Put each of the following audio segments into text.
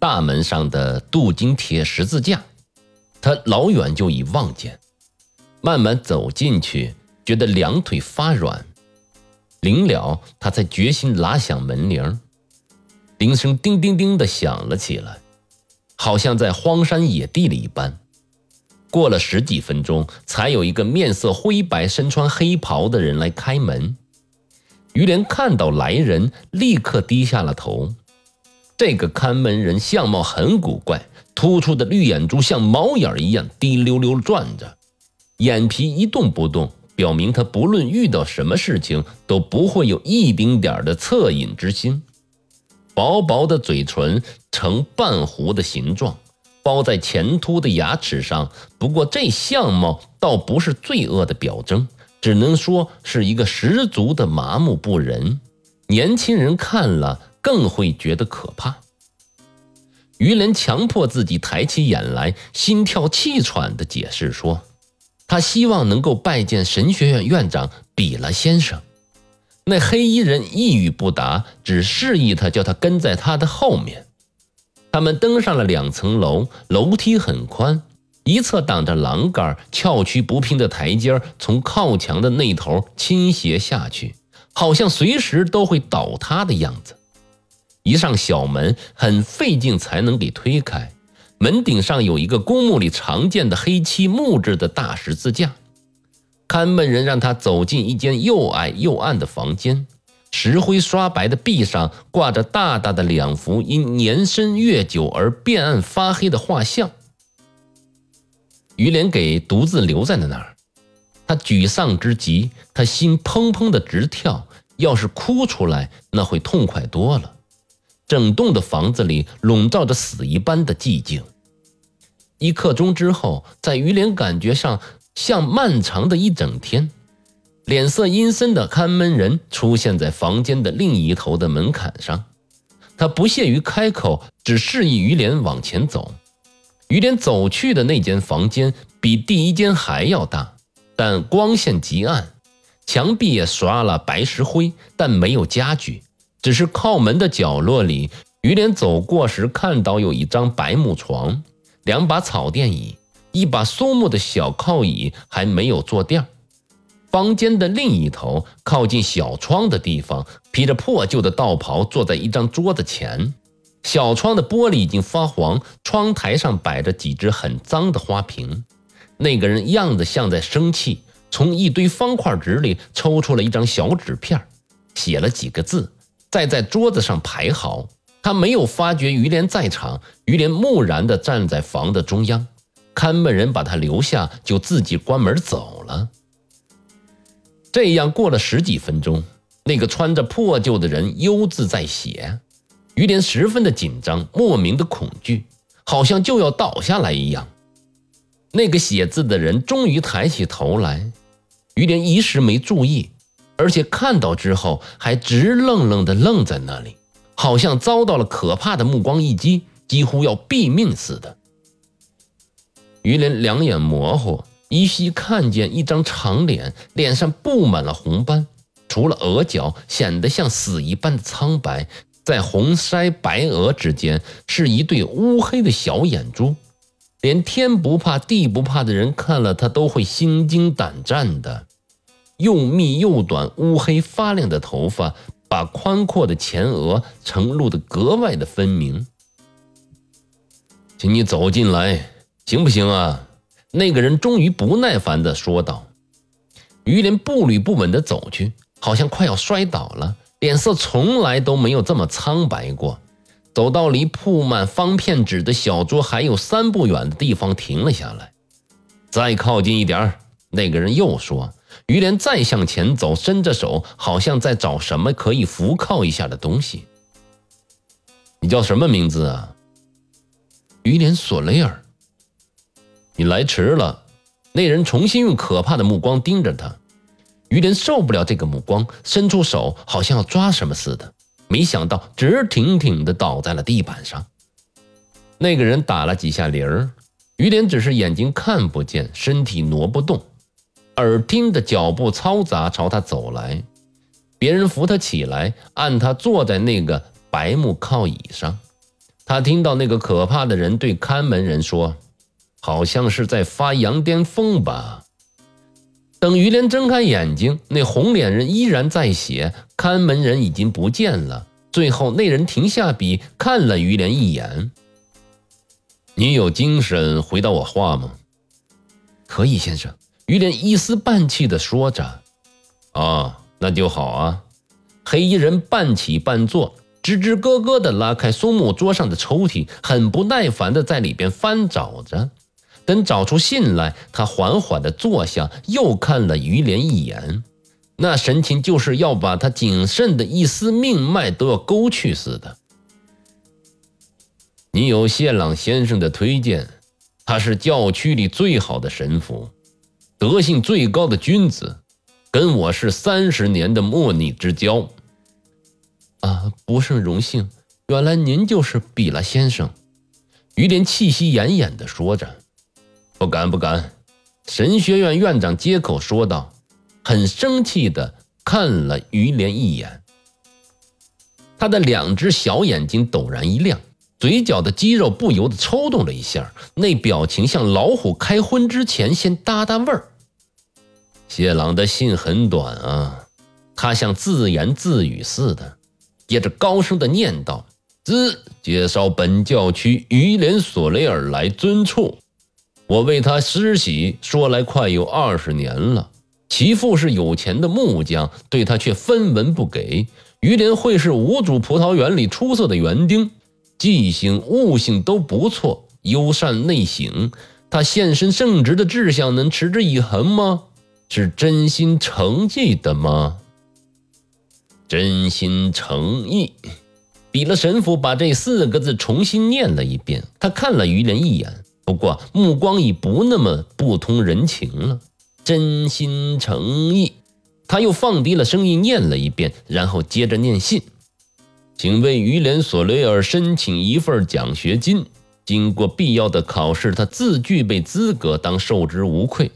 大门上的镀金铁十字架，他老远就已望见。慢慢走进去，觉得两腿发软。临了，他才决心拉响门铃。铃声叮叮叮的响了起来，好像在荒山野地里一般。过了十几分钟，才有一个面色灰白、身穿黑袍的人来开门。于连看到来人，立刻低下了头。这个看门人相貌很古怪，突出的绿眼珠像猫眼一样滴溜溜转着，眼皮一动不动，表明他不论遇到什么事情都不会有一丁点的恻隐之心。薄薄的嘴唇呈半弧的形状，包在前凸的牙齿上。不过这相貌倒不是罪恶的表征，只能说是一个十足的麻木不仁。年轻人看了。更会觉得可怕。于连强迫自己抬起眼来，心跳气喘的解释说：“他希望能够拜见神学院院长比拉先生。”那黑衣人一语不答，只示意他叫他跟在他的后面。他们登上了两层楼，楼梯很宽，一侧挡着栏杆，翘曲不平的台阶从靠墙的那头倾斜下去，好像随时都会倒塌的样子。一上小门，很费劲才能给推开。门顶上有一个公墓里常见的黑漆木质的大十字架。看门人让他走进一间又矮又暗的房间，石灰刷白的壁上挂着大大的两幅因年深月久而变暗发黑的画像。于连给独自留在了那儿，他沮丧之极，他心砰砰的直跳。要是哭出来，那会痛快多了。整栋的房子里笼罩着死一般的寂静。一刻钟之后，在于连感觉上像漫长的一整天。脸色阴森的看门人出现在房间的另一头的门槛上，他不屑于开口，只示意于连往前走。于连走去的那间房间比第一间还要大，但光线极暗，墙壁也刷了白石灰，但没有家具。只是靠门的角落里，于连走过时看到有一张白木床，两把草垫椅，一把松木的小靠椅，还没有坐垫。房间的另一头，靠近小窗的地方，披着破旧的道袍坐在一张桌子前，小窗的玻璃已经发黄，窗台上摆着几只很脏的花瓶。那个人样子像在生气，从一堆方块纸里抽出了一张小纸片，写了几个字。再在桌子上排好，他没有发觉于连在场。于连木然地站在房的中央，看门人把他留下，就自己关门走了。这样过了十几分钟，那个穿着破旧的人悠自在写，于连十分的紧张，莫名的恐惧，好像就要倒下来一样。那个写字的人终于抬起头来，于连一时没注意。而且看到之后，还直愣愣地愣在那里，好像遭到了可怕的目光一击，几乎要毙命似的。于连两眼模糊，依稀看见一张长脸，脸上布满了红斑，除了额角显得像死一般的苍白，在红腮白额之间是一对乌黑的小眼珠，连天不怕地不怕的人看了他都会心惊胆战的。又密又短、乌黑发亮的头发，把宽阔的前额呈露得格外的分明。请你走进来，行不行啊？那个人终于不耐烦地说道。于连步履不稳地走去，好像快要摔倒了，脸色从来都没有这么苍白过。走到离铺满方片纸的小桌还有三步远的地方，停了下来。再靠近一点那个人又说。于连再向前走，伸着手，好像在找什么可以扶靠一下的东西。你叫什么名字啊？于连索雷尔。你来迟了。那人重新用可怕的目光盯着他。于连受不了这个目光，伸出手，好像要抓什么似的，没想到直挺挺地倒在了地板上。那个人打了几下铃儿，于连只是眼睛看不见，身体挪不动。耳听的脚步嘈杂朝他走来，别人扶他起来，按他坐在那个白木靠椅上。他听到那个可怕的人对看门人说：“好像是在发羊癫疯吧。”等于连睁开眼睛，那红脸人依然在写，看门人已经不见了。最后，那人停下笔，看了于连一眼：“你有精神回答我话吗？”“可以，先生。”于连一丝半气地说着。“啊，那就好啊。”黑衣人半起半坐，吱吱咯咯地拉开松木桌上的抽屉，很不耐烦地在里边翻找着。等找出信来，他缓缓地坐下，又看了于连一眼，那神情就是要把他仅剩的一丝命脉都要勾去似的。你有谢朗先生的推荐，他是教区里最好的神父，德性最高的君子，跟我是三十年的莫逆之交。啊，不胜荣幸，原来您就是比拉先生。于连气息奄奄地说着。不敢不敢，神学院院长接口说道，很生气地看了于连一眼。他的两只小眼睛陡然一亮，嘴角的肌肉不由得抽动了一下，那表情像老虎开荤之前先搭搭味儿。谢朗的信很短啊，他像自言自语似的，接着高声的念道：“兹介绍本教区于连索雷尔来尊处。”我为他施洗，说来快有二十年了。其父是有钱的木匠，对他却分文不给。于连会是五主葡萄园里出色的园丁，记性、悟性都不错，优善内省。他献身圣职的志向能持之以恒吗？是真心诚意的吗？真心诚意。比了神父把这四个字重新念了一遍，他看了于连一眼。不过目光已不那么不通人情了，真心诚意。他又放低了声音念了一遍，然后接着念信：“请为于连索雷尔申请一份奖学金。经过必要的考试，他自具备资格当受之无愧。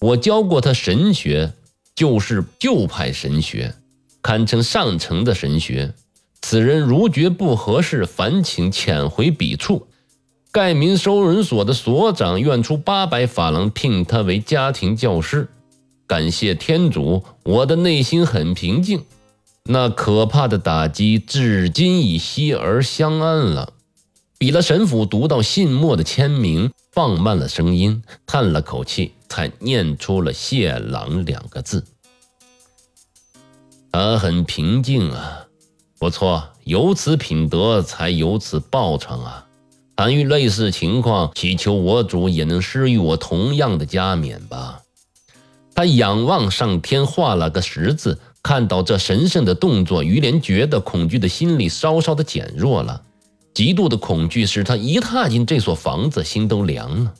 我教过他神学，就是旧派神学，堪称上乘的神学。此人如觉不合适，烦请遣回彼处。”盖民收容所的所长愿出八百法郎聘他为家庭教师。感谢天主，我的内心很平静。那可怕的打击至今已息而相安了。比了神父读到信末的签名，放慢了声音，叹了口气，才念出了“谢朗”两个字。他很平静啊，不错，有此品德，才有此报偿啊。凡遇类似情况，祈求我主也能施予我同样的加冕吧。他仰望上天，画了个十字。看到这神圣的动作，于连觉得恐惧的心理稍稍的减弱了。极度的恐惧使他一踏进这所房子，心都凉了。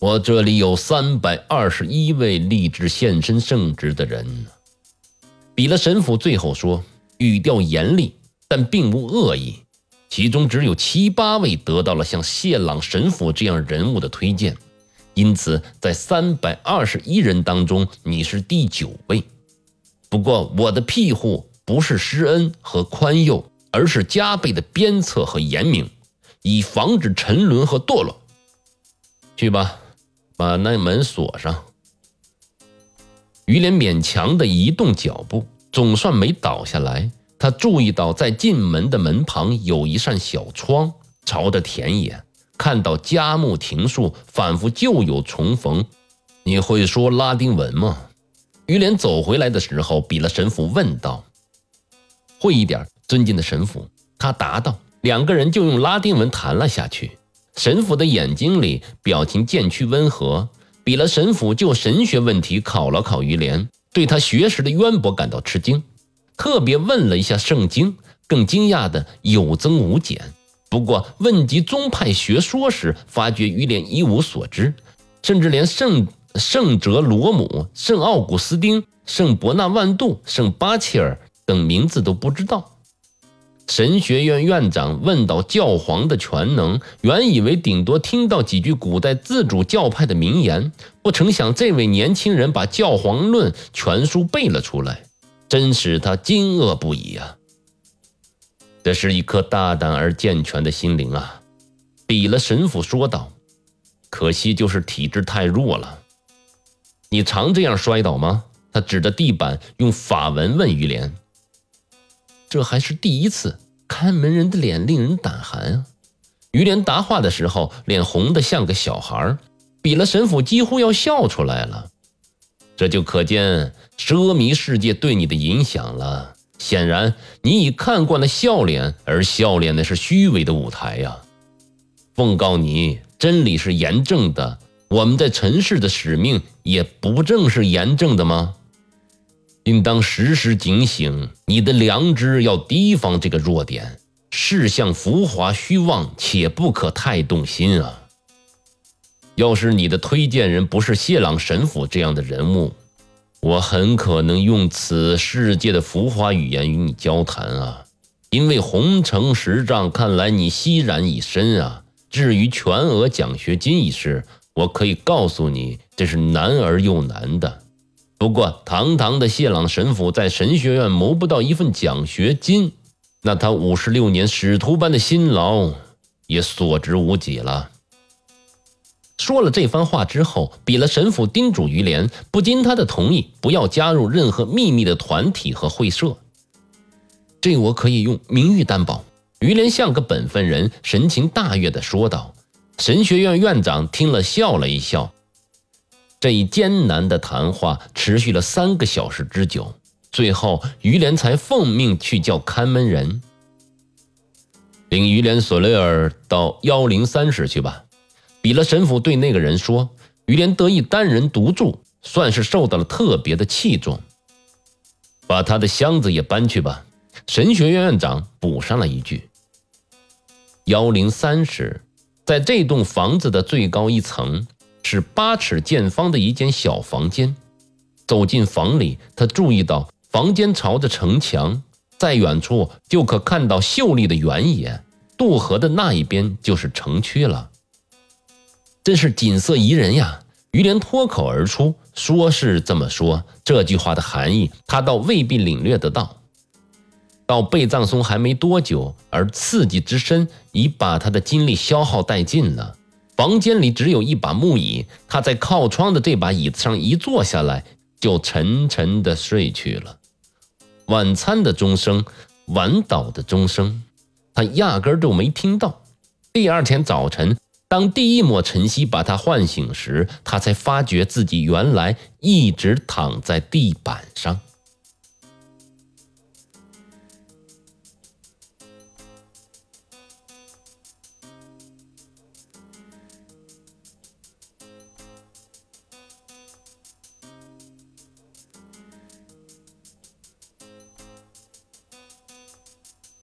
我这里有三百二十一位立志献身圣职的人。比了神父最后说，语调严厉，但并无恶意。其中只有七八位得到了像谢朗神父这样人物的推荐，因此在三百二十一人当中，你是第九位。不过我的庇护不是施恩和宽宥，而是加倍的鞭策和严明，以防止沉沦和堕落。去吧，把那门锁上。于连勉强的移动脚步，总算没倒下来。他注意到，在进门的门旁有一扇小窗，朝着田野，看到佳木庭树，仿佛旧友重逢。你会说拉丁文吗？于连走回来的时候，比了神父问道。会一点，尊敬的神父。他答道。两个人就用拉丁文谈了下去。神父的眼睛里表情渐趋温和。比了神父就神学问题考了考于连，对他学识的渊博感到吃惊。特别问了一下圣经，更惊讶的有增无减。不过问及宗派学说时，发觉于连一无所知，甚至连圣圣哲罗姆、圣奥古斯丁、圣伯纳万度、圣巴切尔等名字都不知道。神学院院长问到教皇的全能，原以为顶多听到几句古代自主教派的名言，不成想这位年轻人把《教皇论》全书背了出来。真使他惊愕不已啊！这是一颗大胆而健全的心灵啊！比了神父说道。可惜就是体质太弱了。你常这样摔倒吗？他指着地板，用法文问于连。这还是第一次。看门人的脸令人胆寒啊！于连答话的时候，脸红得像个小孩。比了神父几乎要笑出来了。这就可见奢靡世界对你的影响了。显然，你已看惯了笑脸，而笑脸那是虚伪的舞台呀！奉告你，真理是严正的，我们在尘世的使命也不正是严正的吗？应当时时警醒，你的良知要提防这个弱点。世相浮华虚妄，且不可太动心啊！要是你的推荐人不是谢朗神父这样的人物，我很可能用此世界的浮华语言与你交谈啊。因为红城十丈，看来你息然已深啊。至于全额奖学金一事，我可以告诉你，这是难而又难的。不过，堂堂的谢朗神父在神学院谋不到一份奖学金，那他五十六年使徒般的辛劳也所值无几了。说了这番话之后，比了神父叮嘱于连，不经他的同意，不要加入任何秘密的团体和会社。这我可以用名誉担保。于连像个本分人，神情大悦地说道。神学院院长听了，笑了一笑。这一艰难的谈话持续了三个小时之久，最后于连才奉命去叫看门人，领于连·索雷尔到幺零三室去吧。比勒神父对那个人说：“于连得以单人独住，算是受到了特别的器重。把他的箱子也搬去吧。”神学院院长补上了一句：“幺零三室在这栋房子的最高一层。”是八尺见方的一间小房间。走进房里，他注意到房间朝着城墙，在远处就可看到秀丽的原野。渡河的那一边就是城区了。真是景色宜人呀！于连脱口而出，说是这么说，这句话的含义他倒未必领略得到。到被葬松还没多久，而刺激之深已把他的精力消耗殆尽了。房间里只有一把木椅，他在靠窗的这把椅子上一坐下来，就沉沉的睡去了。晚餐的钟声，晚祷的钟声，他压根儿就没听到。第二天早晨，当第一抹晨曦把他唤醒时，他才发觉自己原来一直躺在地板上。